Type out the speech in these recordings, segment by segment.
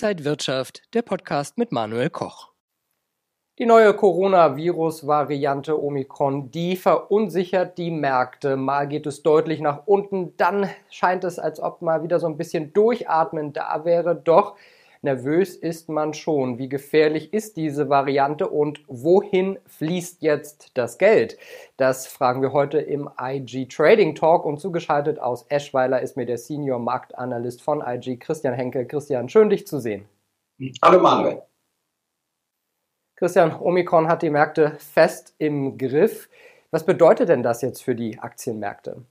Inside Wirtschaft, der Podcast mit Manuel Koch. Die neue Coronavirus-Variante Omikron, die verunsichert die Märkte. Mal geht es deutlich nach unten, dann scheint es, als ob mal wieder so ein bisschen Durchatmen da wäre. Doch nervös ist man schon. Wie gefährlich ist diese Variante und wohin fließt jetzt das Geld? Das fragen wir heute im IG Trading Talk und zugeschaltet aus Eschweiler ist mir der Senior Marktanalyst von IG, Christian Henkel. Christian, schön dich zu sehen. Hallo Manuel. Christian, Omikron hat die Märkte fest im Griff. Was bedeutet denn das jetzt für die Aktienmärkte?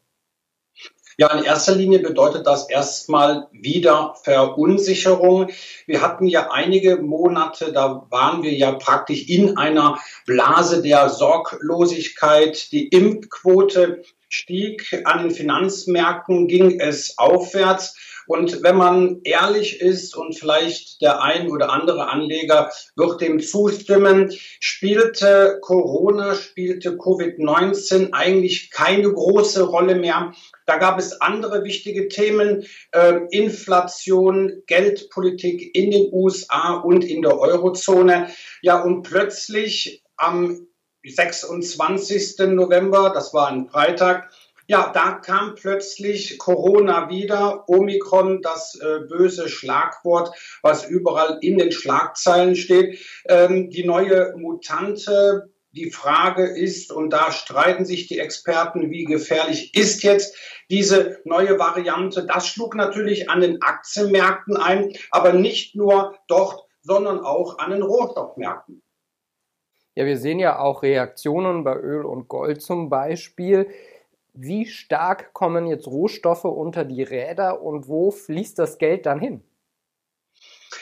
Ja, in erster Linie bedeutet das erstmal wieder Verunsicherung. Wir hatten ja einige Monate, da waren wir ja praktisch in einer Blase der Sorglosigkeit. Die Impfquote stieg, an den Finanzmärkten ging es aufwärts. Und wenn man ehrlich ist und vielleicht der ein oder andere Anleger wird dem zustimmen, spielte Corona, spielte Covid-19 eigentlich keine große Rolle mehr. Da gab es andere wichtige Themen, äh, Inflation, Geldpolitik in den USA und in der Eurozone. Ja, und plötzlich am 26. November, das war ein Freitag, ja, da kam plötzlich Corona wieder, Omikron, das äh, böse Schlagwort, was überall in den Schlagzeilen steht. Ähm, die neue Mutante, die Frage ist, und da streiten sich die Experten, wie gefährlich ist jetzt diese neue Variante. Das schlug natürlich an den Aktienmärkten ein, aber nicht nur dort, sondern auch an den Rohstoffmärkten. Ja, wir sehen ja auch Reaktionen bei Öl und Gold zum Beispiel. Wie stark kommen jetzt Rohstoffe unter die Räder und wo fließt das Geld dann hin?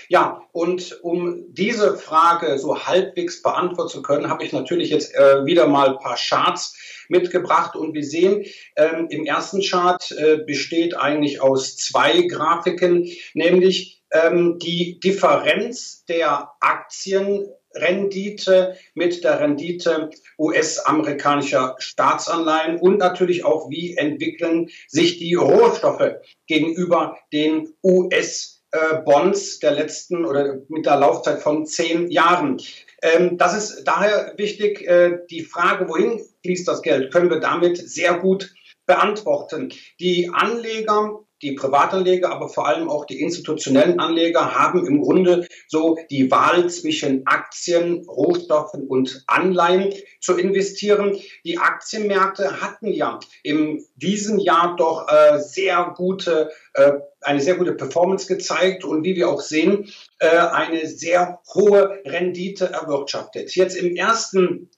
Ja, und um diese Frage so halbwegs beantworten zu können, habe ich natürlich jetzt äh, wieder mal ein paar Charts mitgebracht und wir sehen, ähm, im ersten Chart äh, besteht eigentlich aus zwei Grafiken, nämlich ähm, die Differenz der Aktien Rendite mit der Rendite US-amerikanischer Staatsanleihen und natürlich auch, wie entwickeln sich die Rohstoffe gegenüber den US-Bonds der letzten oder mit der Laufzeit von zehn Jahren. Ähm, das ist daher wichtig. Äh, die Frage, wohin fließt das Geld, können wir damit sehr gut beantworten. Die Anleger die Privatanleger, aber vor allem auch die institutionellen Anleger haben im Grunde so die Wahl zwischen Aktien, Rohstoffen und Anleihen zu investieren. Die Aktienmärkte hatten ja in diesem Jahr doch äh, sehr gute, äh, eine sehr gute Performance gezeigt und wie wir auch sehen, äh, eine sehr hohe Rendite erwirtschaftet. Jetzt im ersten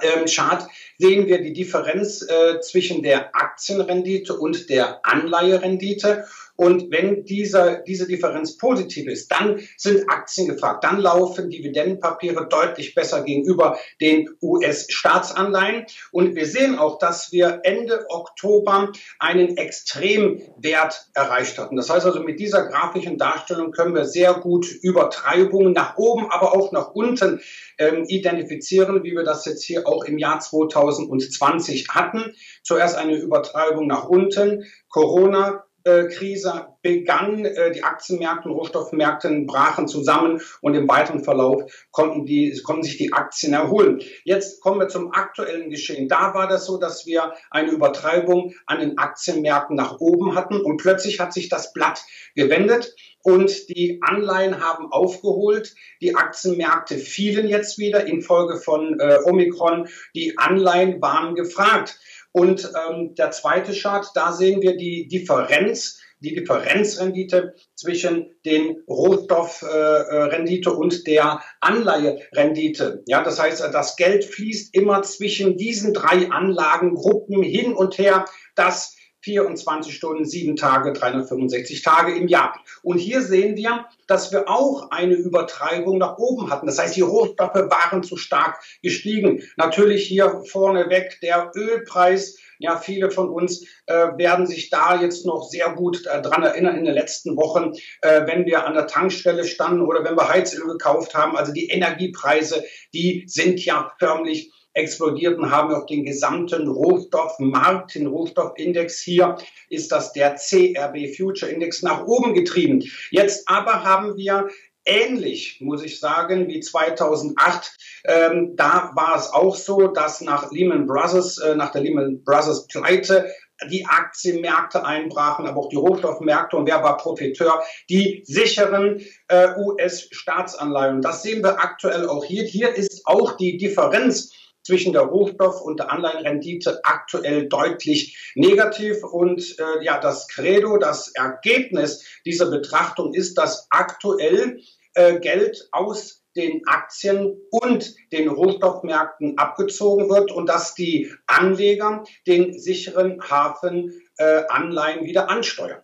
ähm, Chart sehen wir die Differenz äh, zwischen der Aktienrendite und der Anleiherendite. Und wenn dieser, diese Differenz positiv ist, dann sind Aktien gefragt. Dann laufen Dividendenpapiere deutlich besser gegenüber den US-Staatsanleihen. Und wir sehen auch, dass wir Ende Oktober einen Extremwert erreicht hatten. Das heißt also, mit dieser grafischen Darstellung können wir sehr gut Übertreibungen nach oben, aber auch nach unten ähm, identifizieren, wie wir das jetzt hier auch im Jahr 2020 hatten. Zuerst eine Übertreibung nach unten, Corona, Krise begann, äh, die Aktienmärkte und Rohstoffmärkte brachen zusammen und im weiteren Verlauf konnten, die, konnten sich die Aktien erholen. Jetzt kommen wir zum aktuellen Geschehen. Da war das so, dass wir eine Übertreibung an den Aktienmärkten nach oben hatten und plötzlich hat sich das Blatt gewendet und die Anleihen haben aufgeholt. Die Aktienmärkte fielen jetzt wieder infolge von äh, Omikron. Die Anleihen waren gefragt. Und ähm, der zweite Chart, da sehen wir die Differenz, die Differenzrendite zwischen den Rohstoffrendite äh, und der Anleiherendite. Ja, das heißt, das Geld fließt immer zwischen diesen drei Anlagengruppen hin und her. Das 24 Stunden, sieben Tage, 365 Tage im Jahr. Und hier sehen wir, dass wir auch eine Übertreibung nach oben hatten. Das heißt, die Rohstoffe waren zu stark gestiegen. Natürlich hier vorneweg der Ölpreis. Ja, viele von uns äh, werden sich da jetzt noch sehr gut äh, dran erinnern in den letzten Wochen, äh, wenn wir an der Tankstelle standen oder wenn wir Heizöl gekauft haben. Also die Energiepreise, die sind ja förmlich explodierten, haben auch den gesamten Rohstoffmarkt, den Rohstoffindex hier, ist das der CRB Future Index nach oben getrieben. Jetzt aber haben wir ähnlich, muss ich sagen, wie 2008. Ähm, da war es auch so, dass nach Lehman Brothers, äh, nach der Lehman Brothers Pleite die Aktienmärkte einbrachen, aber auch die Rohstoffmärkte. Und wer war Profiteur? Die sicheren äh, US-Staatsanleihen. Das sehen wir aktuell auch hier. Hier ist auch die Differenz zwischen der Rohstoff- und der Anleihenrendite aktuell deutlich negativ. Und äh, ja, das Credo, das Ergebnis dieser Betrachtung ist, dass aktuell äh, Geld aus den Aktien und den Rohstoffmärkten abgezogen wird und dass die Anleger den sicheren Hafen äh, Anleihen wieder ansteuern.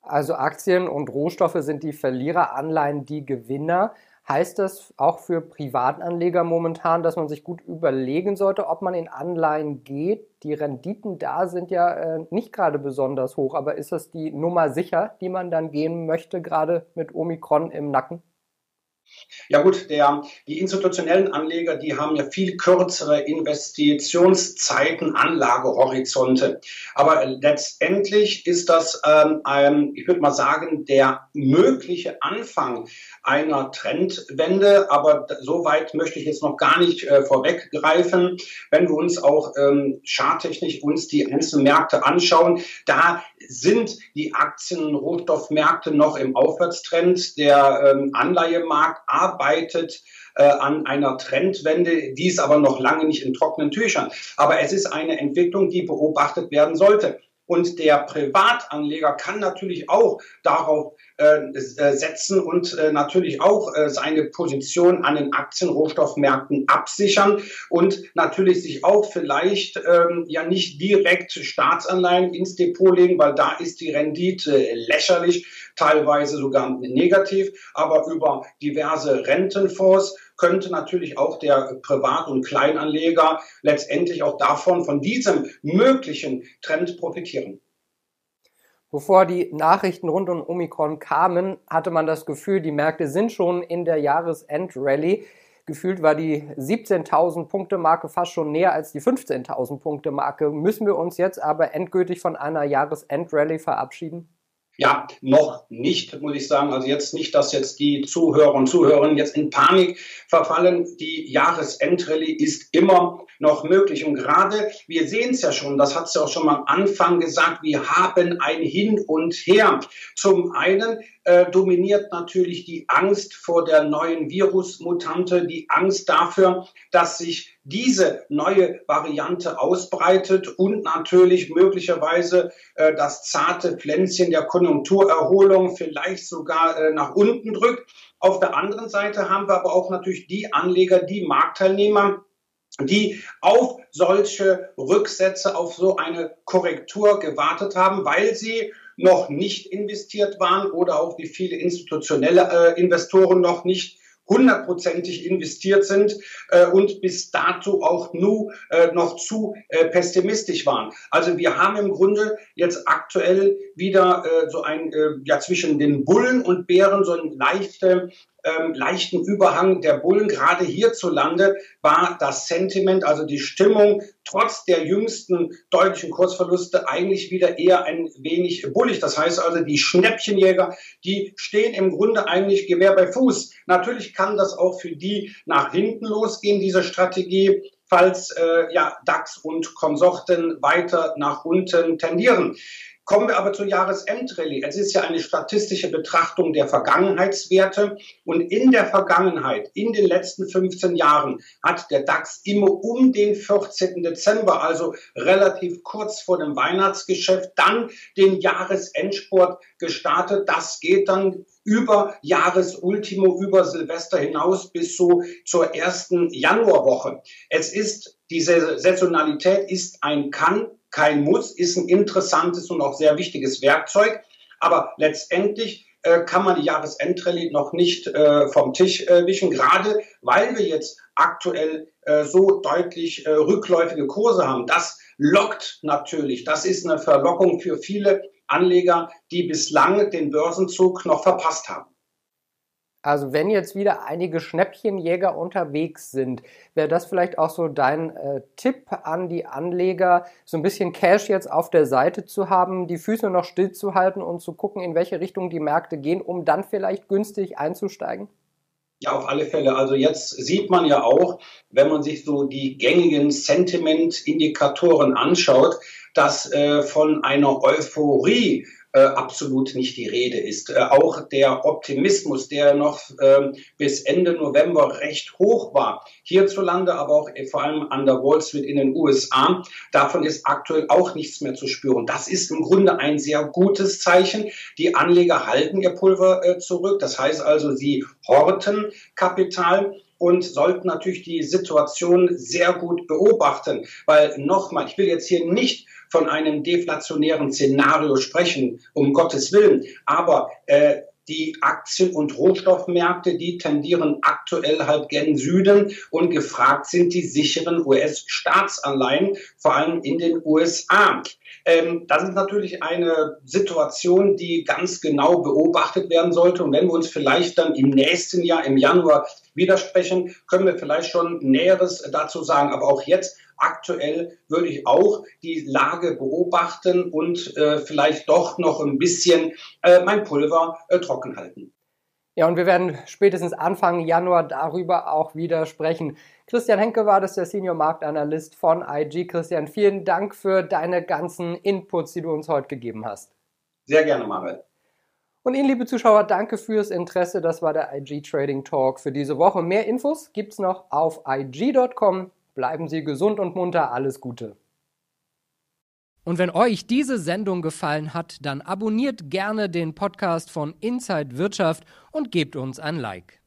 Also Aktien und Rohstoffe sind die Verlierer, Anleihen die Gewinner. Heißt das auch für Privatanleger momentan, dass man sich gut überlegen sollte, ob man in Anleihen geht? Die Renditen da sind ja äh, nicht gerade besonders hoch, aber ist das die Nummer sicher, die man dann gehen möchte, gerade mit Omikron im Nacken? Ja gut, der, die institutionellen Anleger, die haben ja viel kürzere Investitionszeiten, Anlagehorizonte. Aber letztendlich ist das, ähm, ein, ich würde mal sagen, der mögliche Anfang einer Trendwende. Aber so weit möchte ich jetzt noch gar nicht äh, vorweggreifen. Wenn wir uns auch ähm, charttechnisch uns die einzelnen Märkte anschauen, da sind die Aktien- und Rohstoffmärkte noch im Aufwärtstrend. Der ähm, Anleihemarkt arbeitet äh, an einer Trendwende, dies aber noch lange nicht in trockenen Tüchern. Aber es ist eine Entwicklung, die beobachtet werden sollte. Und der Privatanleger kann natürlich auch darauf äh, äh, setzen und äh, natürlich auch äh, seine Position an den Aktienrohstoffmärkten absichern und natürlich sich auch vielleicht ähm, ja nicht direkt Staatsanleihen ins Depot legen, weil da ist die Rendite lächerlich, teilweise sogar negativ, aber über diverse Rentenfonds könnte natürlich auch der Privat- und Kleinanleger letztendlich auch davon, von diesem möglichen Trend profitieren. Bevor die Nachrichten rund um Omikron kamen, hatte man das Gefühl, die Märkte sind schon in der Jahresendrallye. Gefühlt war die 17.000 Punkte Marke fast schon näher als die 15.000 Punkte Marke. Müssen wir uns jetzt aber endgültig von einer Jahresendrallye verabschieden? Ja, noch nicht, muss ich sagen. Also jetzt nicht, dass jetzt die Zuhörer und Zuhörerinnen jetzt in Panik verfallen. Die Jahresendrallye ist immer noch möglich. Und gerade, wir sehen es ja schon, das hat sie auch schon mal am Anfang gesagt, wir haben ein Hin und Her. Zum einen äh, dominiert natürlich die Angst vor der neuen Virusmutante, die Angst dafür, dass sich diese neue Variante ausbreitet und natürlich möglicherweise äh, das zarte Pflänzchen der Konjunkturerholung vielleicht sogar äh, nach unten drückt. Auf der anderen Seite haben wir aber auch natürlich die Anleger, die Marktteilnehmer, die auf solche Rücksätze, auf so eine Korrektur gewartet haben, weil sie noch nicht investiert waren oder auch wie viele institutionelle äh, Investoren noch nicht hundertprozentig investiert sind äh, und bis dato auch nur äh, noch zu äh, pessimistisch waren. Also wir haben im Grunde jetzt aktuell wieder äh, so ein äh, ja zwischen den Bullen und Bären so ein leichte ähm, leichten Überhang der Bullen. Gerade hierzulande war das Sentiment, also die Stimmung, trotz der jüngsten deutlichen Kursverluste eigentlich wieder eher ein wenig bullig. Das heißt also, die Schnäppchenjäger, die stehen im Grunde eigentlich Gewehr bei Fuß. Natürlich kann das auch für die nach hinten losgehen, diese Strategie falls äh, ja, DAX und Konsorten weiter nach unten tendieren. Kommen wir aber zur Jahresendrallye. Es ist ja eine statistische Betrachtung der Vergangenheitswerte. Und in der Vergangenheit, in den letzten 15 Jahren, hat der DAX immer um den 14. Dezember, also relativ kurz vor dem Weihnachtsgeschäft, dann den Jahresendsport gestartet. Das geht dann über Jahresultimo, über Silvester hinaus bis so zur ersten Januarwoche. Es ist, diese Saisonalität ist ein Kann kein Muss, ist ein interessantes und auch sehr wichtiges Werkzeug. Aber letztendlich äh, kann man die Jahresendrallye noch nicht äh, vom Tisch äh, wischen, gerade weil wir jetzt aktuell äh, so deutlich äh, rückläufige Kurse haben. Das lockt natürlich. Das ist eine Verlockung für viele Anleger, die bislang den Börsenzug noch verpasst haben. Also wenn jetzt wieder einige Schnäppchenjäger unterwegs sind, wäre das vielleicht auch so dein äh, Tipp an die Anleger, so ein bisschen Cash jetzt auf der Seite zu haben, die Füße noch stillzuhalten und zu gucken, in welche Richtung die Märkte gehen, um dann vielleicht günstig einzusteigen? Ja, auf alle Fälle. Also jetzt sieht man ja auch, wenn man sich so die gängigen Sentiment-Indikatoren anschaut, dass äh, von einer Euphorie äh, absolut nicht die Rede ist. Äh, auch der Optimismus, der noch äh, bis Ende November recht hoch war, hierzulande, aber auch äh, vor allem an der Wall Street in den USA, davon ist aktuell auch nichts mehr zu spüren. Das ist im Grunde ein sehr gutes Zeichen. Die Anleger halten ihr Pulver äh, zurück. Das heißt also, sie horten Kapital und sollten natürlich die Situation sehr gut beobachten, weil nochmal, ich will jetzt hier nicht von einem deflationären Szenario sprechen, um Gottes Willen. Aber äh, die Aktien- und Rohstoffmärkte, die tendieren aktuell halt gen Süden und gefragt sind die sicheren US-Staatsanleihen, vor allem in den USA. Ähm, das ist natürlich eine Situation, die ganz genau beobachtet werden sollte. Und wenn wir uns vielleicht dann im nächsten Jahr, im Januar, widersprechen, können wir vielleicht schon Näheres dazu sagen. Aber auch jetzt aktuell würde ich auch die Lage beobachten und äh, vielleicht doch noch ein bisschen äh, mein Pulver äh, trocken halten. Ja, und wir werden spätestens Anfang Januar darüber auch wieder sprechen. Christian Henke war das, der Senior Marktanalyst von IG. Christian, vielen Dank für deine ganzen Inputs, die du uns heute gegeben hast. Sehr gerne, Manuel. Und Ihnen, liebe Zuschauer, danke fürs Interesse. Das war der IG Trading Talk für diese Woche. Mehr Infos gibt es noch auf IG.com. Bleiben Sie gesund und munter. Alles Gute. Und wenn euch diese Sendung gefallen hat, dann abonniert gerne den Podcast von Inside Wirtschaft und gebt uns ein Like.